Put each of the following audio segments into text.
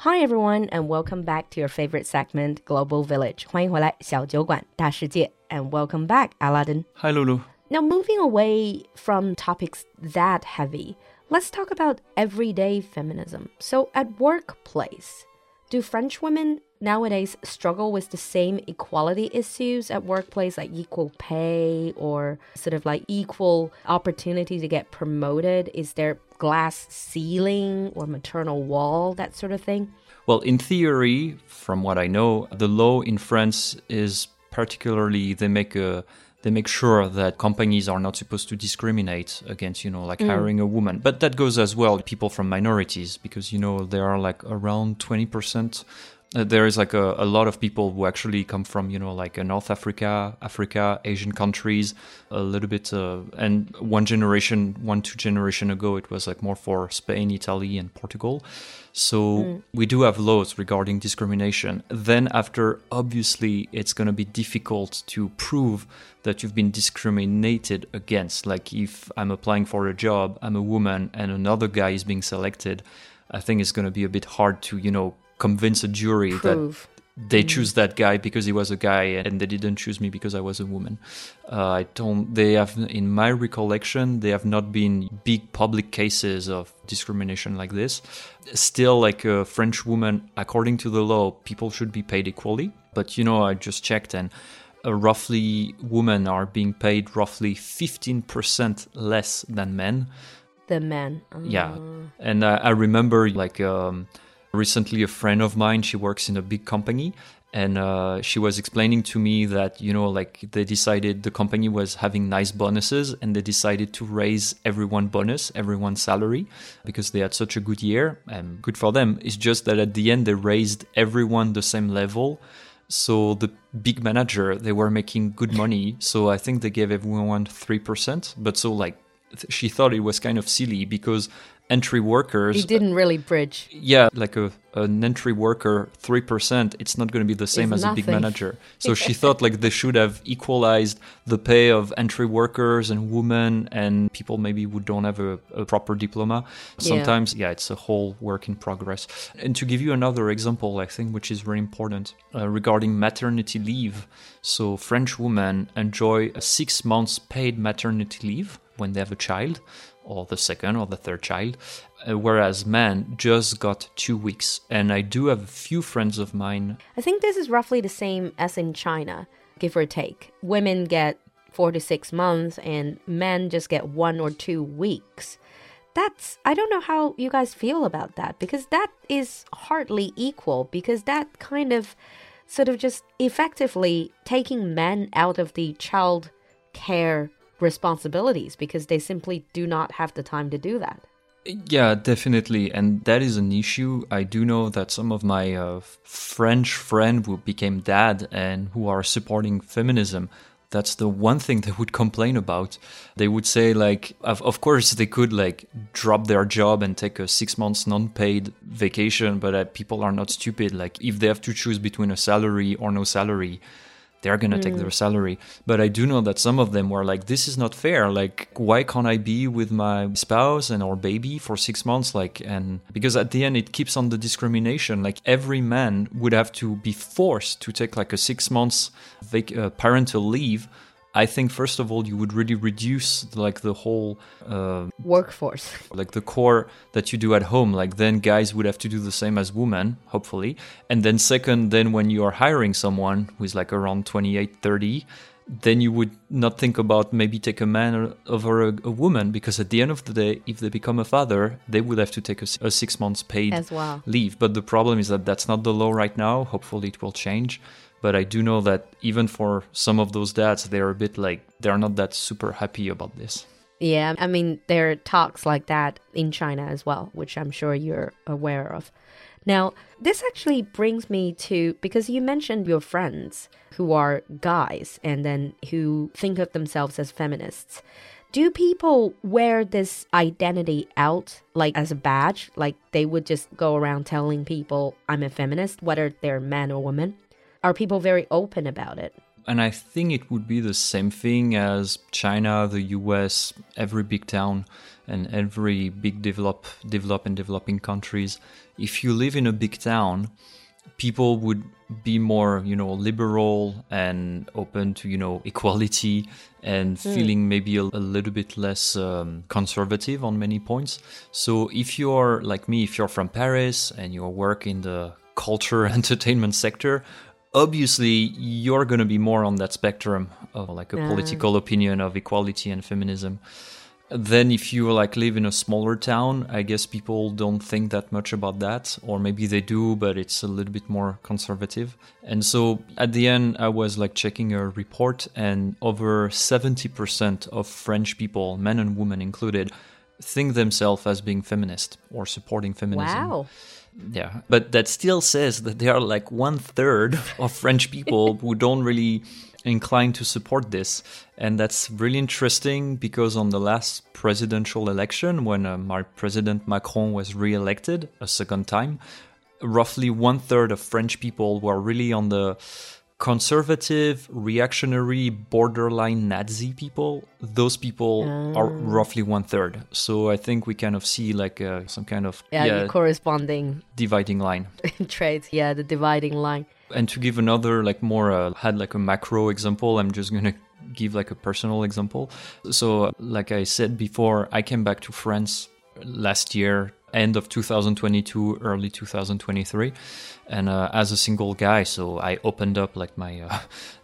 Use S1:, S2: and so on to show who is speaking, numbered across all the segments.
S1: Hi everyone, and welcome back to your favorite segment, Global Village. 欢迎回来，小酒馆大世界，and welcome back, Aladdin.
S2: Hi, Lulu.
S1: Now, moving away from topics that heavy, let's talk about everyday feminism. So, at workplace, do French women nowadays struggle with the same equality issues at workplace, like equal pay or sort of like equal opportunity to get promoted? Is there glass ceiling or maternal wall, that sort of thing?
S2: Well, in theory, from what I know, the law in France is particularly they make a they make sure that companies are not supposed to discriminate against, you know, like mm. hiring a woman. But that goes as well people from minorities because, you know, there are like around 20% uh, there is like a, a, lot of people who actually come from you know like uh, north africa africa asian countries a little bit uh, and one generation one two generation ago it was like more for spain italy and portugal. So mm. we do have laws regarding discrimination. Then after obviously it's going to be difficult to prove that you've been discriminated against. Like if i'm applying for a job i'm a woman and another guy is being selected i think it's going to be a bit hard to you know convince a jury
S1: Prove.
S2: that they mm. choose that guy because he was a guy and they didn't choose me because I was a woman. Uh, I don't. They have, in my recollection, they have not been big public cases of discrimination like this. Still, like a French woman, according to the law, people should be paid equally. But you know, I just checked and. Uh, roughly, women are being paid roughly 15% less than men.
S1: Than men.
S2: Yeah. And I remember, like, um, Recently, a friend of mine, she works in a big company, and uh, she was explaining to me that you know like they decided the company was having nice bonuses and they decided to raise everyone bonus everyone salary because they had such a good year and good for them. It's just that at the end they raised everyone the same level. So the big manager they were making good money so i think they gave everyone 3% but so like she thought it was kind of silly because entry workers.
S1: He didn't really bridge.
S2: Yeah, like a an entry worker, three percent. It's not going to be the same
S1: it's
S2: as
S1: nothing.
S2: a big manager. So she thought like they should have equalized the pay of entry workers and women and people maybe who don't have a, a proper diploma. Sometimes, yeah. yeah. it's a whole work in progress. And to give you another example, I think which is very important uh, regarding maternity leave. So French women enjoy a six months paid maternity leave when they have a child or the second or the third child, uh, whereas men just got two weeks. And I do have a few friends of mine.
S1: I think this is roughly the same as in China, give or take. Women get four to six months, and men just get one or two weeks. That's, I don't know how you guys feel about that because that is hardly equal because that kind of sort of just effectively taking men out of the child care responsibilities because they simply do not have the time to do that.
S2: Yeah, definitely. And that is an issue. I do know that some of my uh, French friends who became dad and who are supporting feminism, that's the one thing they would complain about. They would say like, of, of course they could like drop their job and take a six months non-paid vacation, but uh, people are not stupid. Like if they have to choose between a salary or no salary, they're going to mm. take their salary. But I do know that some of them were like, this is not fair. Like, why can't I be with my spouse and our baby for six months? Like, and because at the end, it keeps on the discrimination. Like, every man would have to be forced to take like a six months vac- uh, parental leave I think first of all you would really reduce like the whole uh,
S1: workforce,
S2: like the core that you do at home. Like then guys would have to do the same as women, hopefully. And then second, then when you are hiring someone who is like around 28, 30, then you would not think about maybe take a man over a, a, woman because at the end of the day, if they become a father, they would have to take a, a six months paid
S1: as well.
S2: leave. But the problem is that that's not the law right now. Hopefully, it will change. But I do know that even for some of those dads, they're a bit like they're not that super happy about this.
S1: Yeah, I mean, there are talks like that in China as well, which I'm sure you're aware of. Now, this actually brings me to because you mentioned your friends who are guys and then who think of themselves as feminists. Do people wear this identity out like as a badge? Like they would just go around telling people, I'm a feminist, whether they're man or woman? Are people very open about it?
S2: And I think it would be the same thing as China, the US, every big town, and every big develop, develop and developing countries. If you live in a big town, people would be more you know liberal and open to you know equality and mm. feeling maybe a, a, little bit less um, conservative on many points so if you're like me if you're from paris and you work in the culture entertainment sector obviously you're going to be more on that spectrum of like a mm. political opinion of equality and feminism. Then if you like live in a smaller town i guess people don't think that much about that or maybe they do but it's a little bit more conservative. And so at the end i was like checking a report and over 70% of french people men and women included think themselves as being feminist or supporting feminism.
S1: Wow
S2: yeah but that still says that there are like one third of french people who don't really inclined to support this. And that's really interesting because on the last presidential election, when uh, my President Macron was re elected a second time, roughly one third of French people were really on the conservative, reactionary, borderline Nazi people. Those people are ah. roughly one third. So I think we kind of see like uh, some kind of
S1: yeah, yeah corresponding
S2: dividing line
S1: traits. Yeah, the dividing line.
S2: And to give another, like more, uh, had like a macro example, I'm just going to give like a personal example. So, like I said before, I came back to France last year, end of 2022, early 2023 and uh, as a single guy so i opened up like my uh,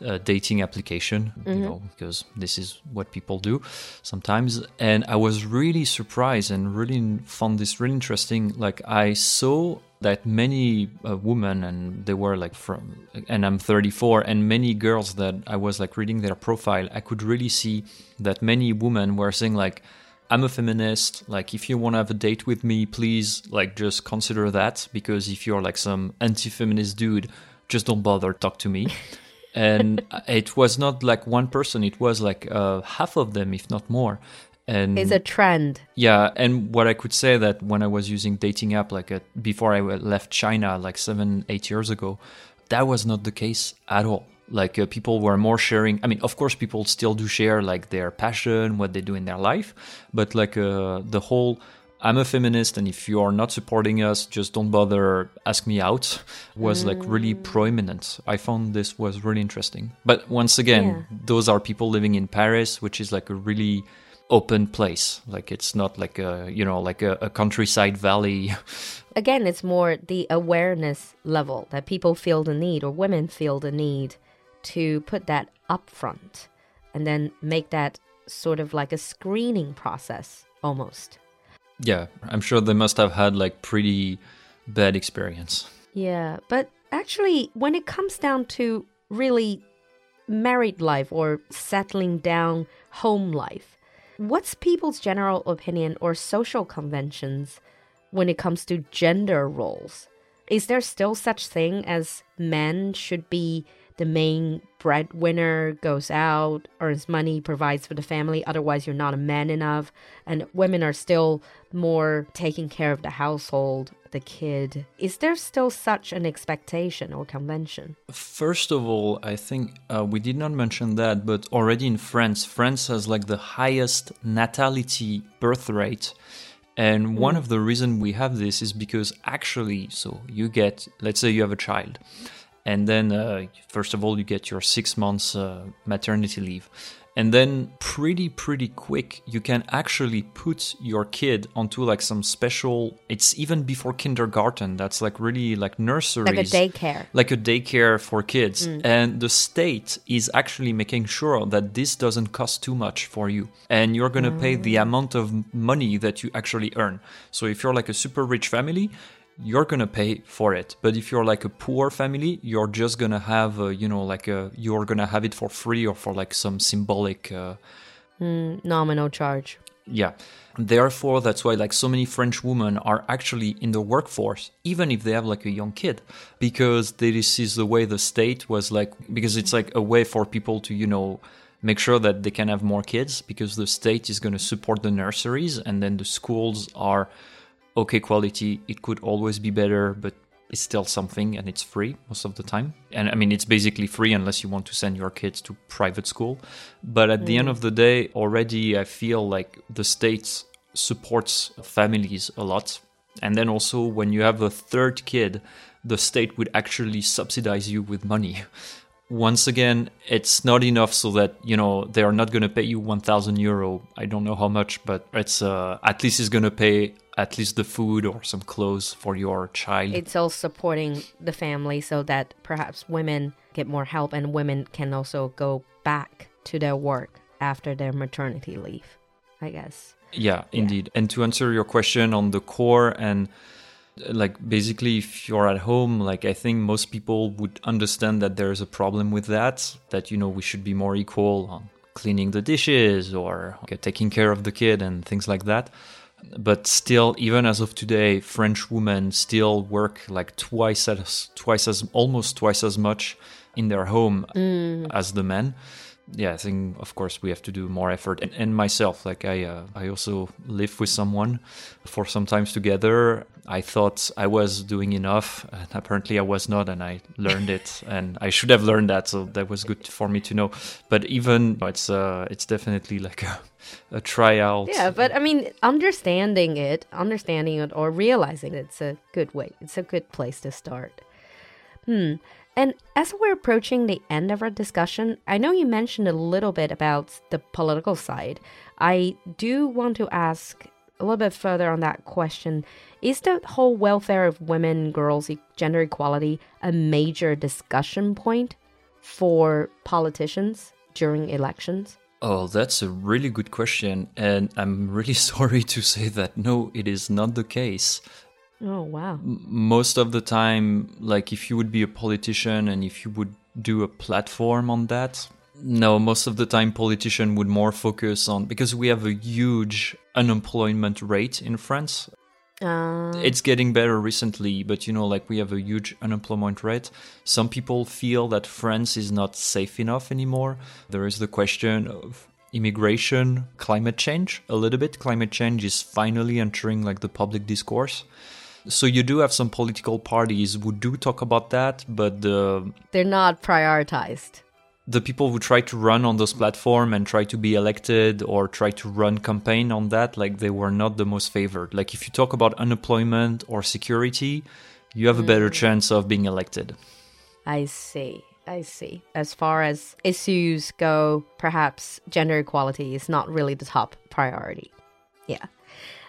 S2: uh, dating application mm-hmm. you know because this is what people do sometimes. And i was really surprised and really found this really interesting. Like i saw that many uh, women and they were like from and i'm 34 and many girls that i was like reading their profile i could really see that many women were saying like I'm a feminist. Like, if you want to have a date with me, please, like, just consider that. Because if you're like some anti-feminist dude, just don't bother talk to me. and it was not like one person; it was like uh, half of them, if not more. And
S1: it's a trend.
S2: Yeah, and what I could say that when I was using dating app, like a, before I left China, like seven, eight years ago, that was not the case at all like uh, people were more sharing i mean of course people still do share like their passion what they do in their life but like uh, the whole i'm a feminist and if you are not supporting us just don't bother ask me out was mm. like really mm. prominent i found this was really interesting but once again yeah. those are people living in paris which is like a really open place like it's not like a you know like a, a countryside valley
S1: again it's more the awareness level that people feel the need or women feel the need to put that up front and then make that sort of like a screening process almost.
S2: Yeah, I'm sure they must have had like pretty bad experience.
S1: Yeah, but actually when it comes down to really married life or settling down home life, what's people's general opinion or social conventions when it comes to gender roles? Is there still such thing as men should be the main breadwinner goes out, earns money, provides for the family. Otherwise, you're not a man enough. And women are still more taking care of the household, the kid. Is there still such an expectation or convention?
S2: First of all, I think uh, we did not mention that, but already in France, France has like the highest natality birth rate. And one mm. of the reasons we have this is because actually, so you get, let's say you have a child and then uh, first of all you get your six months uh, maternity leave and then pretty pretty quick you can actually put your kid onto like some special it's even before kindergarten that's like really like nurseries
S1: like a daycare
S2: like a daycare for kids mm. and the state is actually making sure that this doesn't cost too much for you and you're going to mm. pay the mm. amount of money that you actually earn so if you're like a super rich family you're gonna pay for it but if you're like a poor family you're just gonna have a, you know like a you're gonna have it for free or for like some symbolic uh,
S1: mm, nominal charge
S2: Yeah. Therefore, that's why like so many French women are actually in the workforce, even if they have like a young kid, because this is the way the state was like, because it's like a way for people to, you know, make sure that they can have more kids because the state is going to support the nurseries and then the schools are okay quality. It could always be better, but it's still something and it's free most of the time. And I mean, it's basically free unless you want to send your kids to private school. But at mm. the end of the day, already I feel like the state supports families a lot. And then also, when you have a third kid, the state would actually subsidize you with money. Once again, it's not enough so that you know they are not going to pay you 1000 euro. I don't know how much, but it's uh, at least it's going to pay at least the food or some clothes for your child.
S1: It's all supporting the family so that perhaps women get more help and women can also go back to their work after their maternity leave, I guess.
S2: Yeah, indeed. Yeah. And to answer your question on the core and like basically if you're at home like i think most people would understand that there's a problem with that that you know we should be more equal on cleaning the dishes or okay, taking care of the kid and things like that but still even as of today french women still work like twice as twice as almost twice as much in their home mm. as the men yeah i think of course we have to do more effort and, and myself like i uh, i also live with someone for some times together I thought I was doing enough, and apparently I was not, and I learned it, and I should have learned that, so that was good for me to know. But even it's uh, it's definitely like a, a tryout.
S1: Yeah, but I mean, understanding it, understanding it, or realizing it's a good way. It's a good place to start. Hmm. And as we're approaching the end of our discussion, I know you mentioned a little bit about the political side. I do want to ask a little bit further on that question is the whole welfare of women, girls, gender equality a major discussion point for politicians during elections?
S2: Oh, that's a really good question. And I'm really sorry to say that no, it is not the case.
S1: Oh, wow.
S2: Most of the time, like if you would be a politician and if you would do a platform on that, no, most of the time politician would more focus on because we have a huge unemployment rate in France. Uh... It's getting better recently, but you know, like we have a huge unemployment rate. Some people feel that France is not safe enough anymore. There is the question of immigration, climate change a little bit. Climate change is finally entering like the public discourse. So you do have some political parties who do talk about that, but the...
S1: they're not prioritized.
S2: The people who try to run on those platform and try to be elected or try to run campaign on that like they were not the most favored. Like if you talk about unemployment or security you have a better mm. chance of being elected.
S1: I see. I see. As far as issues go perhaps gender equality is not really the top priority. Yeah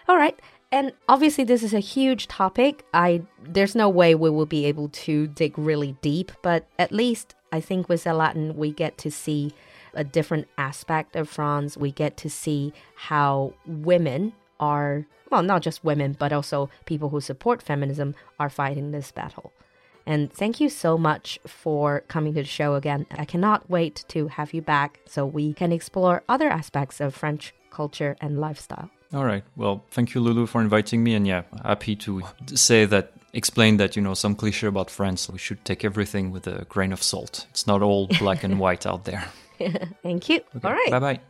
S1: all right and obviously this is a huge topic i there's no way we will be able to dig really deep but at least I think with Latin, we get to see a different aspect of France. We get to see how women are, well, not just women, but also people who support feminism are fighting this battle. And thank you so much for coming to the show again. I cannot wait to have you back so we can explore other aspects of French culture and lifestyle.
S2: All right. Well, thank you, Lulu, for inviting me. And yeah, happy to say that explain that you know some cliche about France. We should take everything with a grain of salt. It's not all black and white out there.
S1: Thank you. Okay. All right.
S2: Bye bye.